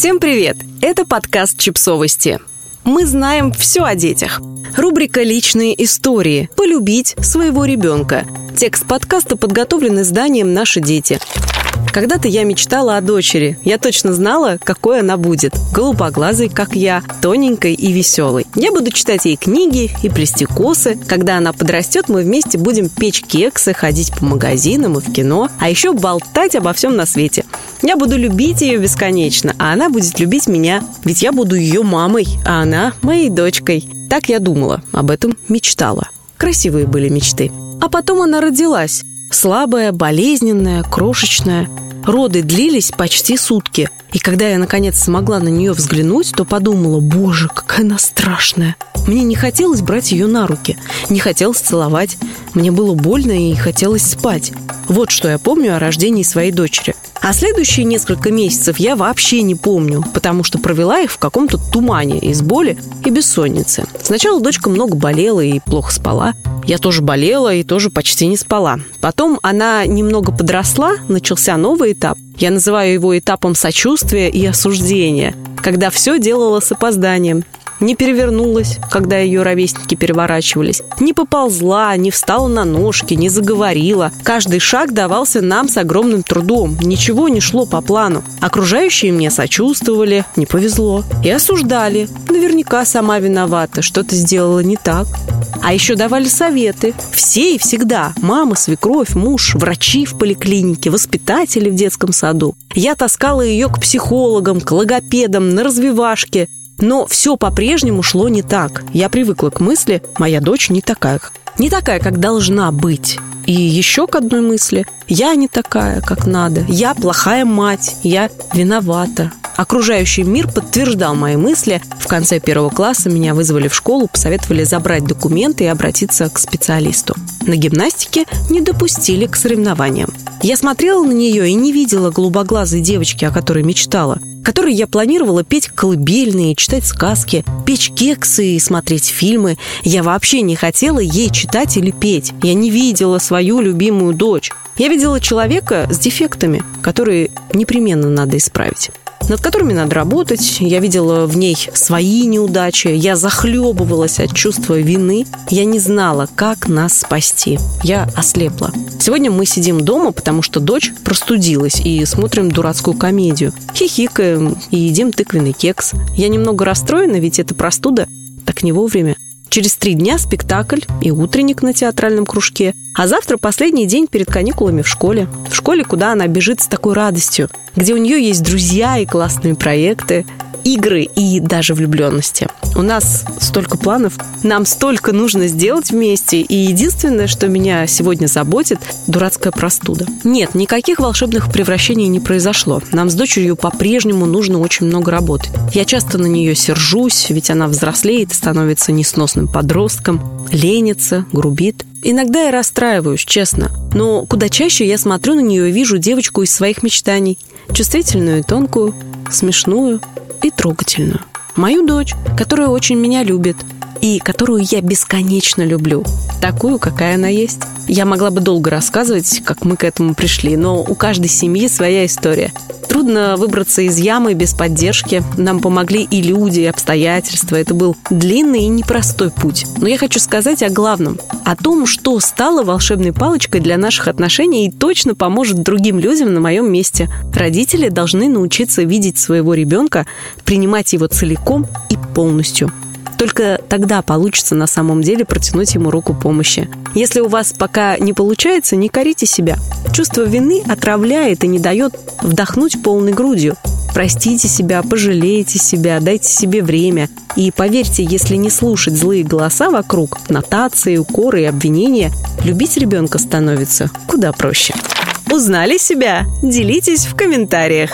Всем привет! Это подкаст «Чипсовости». Мы знаем все о детях. Рубрика «Личные истории. Полюбить своего ребенка». Текст подкаста подготовлен изданием «Наши дети». Когда-то я мечтала о дочери. Я точно знала, какой она будет. Голубоглазой, как я, тоненькой и веселой. Я буду читать ей книги и плести косы. Когда она подрастет, мы вместе будем печь кексы, ходить по магазинам и в кино, а еще болтать обо всем на свете. Я буду любить ее бесконечно, а она будет любить меня. Ведь я буду ее мамой, а она моей дочкой. Так я думала, об этом мечтала. Красивые были мечты. А потом она родилась. Слабая, болезненная, крошечная. Роды длились почти сутки. И когда я, наконец, смогла на нее взглянуть, то подумала, боже, какая она страшная. Мне не хотелось брать ее на руки, не хотелось целовать. Мне было больно и хотелось спать. Вот что я помню о рождении своей дочери. А следующие несколько месяцев я вообще не помню, потому что провела их в каком-то тумане из боли и бессонницы. Сначала дочка много болела и плохо спала. Я тоже болела и тоже почти не спала. Потом она немного подросла, начался новый этап. Я называю его этапом сочувствия и осуждения, когда все делала с опозданием не перевернулась, когда ее ровесники переворачивались, не поползла, не встала на ножки, не заговорила. Каждый шаг давался нам с огромным трудом. Ничего не шло по плану. Окружающие мне сочувствовали, не повезло. И осуждали. Наверняка сама виновата, что-то сделала не так. А еще давали советы. Все и всегда. Мама, свекровь, муж, врачи в поликлинике, воспитатели в детском саду. Я таскала ее к психологам, к логопедам, на развивашке. Но все по-прежнему шло не так. Я привыкла к мысли, моя дочь не такая. Не такая, как должна быть. И еще к одной мысли. Я не такая, как надо. Я плохая мать. Я виновата. Окружающий мир подтверждал мои мысли. В конце первого класса меня вызвали в школу, посоветовали забрать документы и обратиться к специалисту. На гимнастике не допустили к соревнованиям. Я смотрела на нее и не видела голубоглазой девочки, о которой мечтала которой я планировала петь колыбельные, читать сказки, печь кексы и смотреть фильмы. Я вообще не хотела ей читать или петь. Я не видела свою любимую дочь. Я видела человека с дефектами, которые непременно надо исправить над которыми надо работать. Я видела в ней свои неудачи. Я захлебывалась от чувства вины. Я не знала, как нас спасти. Я ослепла. Сегодня мы сидим дома, потому что дочь простудилась и смотрим дурацкую комедию. Хихикаем и едим тыквенный кекс. Я немного расстроена, ведь это простуда так не вовремя. Через три дня спектакль и утренник на театральном кружке. А завтра последний день перед каникулами в школе. В школе, куда она бежит с такой радостью, где у нее есть друзья и классные проекты игры и даже влюбленности. У нас столько планов, нам столько нужно сделать вместе, и единственное, что меня сегодня заботит, дурацкая простуда. Нет, никаких волшебных превращений не произошло. Нам с дочерью по-прежнему нужно очень много работать. Я часто на нее сержусь, ведь она взрослеет и становится несносным подростком, ленится, грубит. Иногда я расстраиваюсь, честно. Но куда чаще я смотрю на нее и вижу девочку из своих мечтаний. Чувствительную и тонкую, смешную, и трогательную. Мою дочь, которая очень меня любит и которую я бесконечно люблю. Такую, какая она есть. Я могла бы долго рассказывать, как мы к этому пришли, но у каждой семьи своя история. Трудно выбраться из ямы без поддержки. Нам помогли и люди, и обстоятельства. Это был длинный и непростой путь. Но я хочу сказать о главном. О том, что стало волшебной палочкой для наших отношений и точно поможет другим людям на моем месте. Родители должны научиться видеть своего ребенка, принимать его целиком и полностью. Только тогда получится на самом деле протянуть ему руку помощи. Если у вас пока не получается, не корите себя. Чувство вины отравляет и не дает вдохнуть полной грудью. Простите себя, пожалейте себя, дайте себе время. И поверьте, если не слушать злые голоса вокруг, нотации, укоры и обвинения, любить ребенка становится куда проще. Узнали себя? Делитесь в комментариях.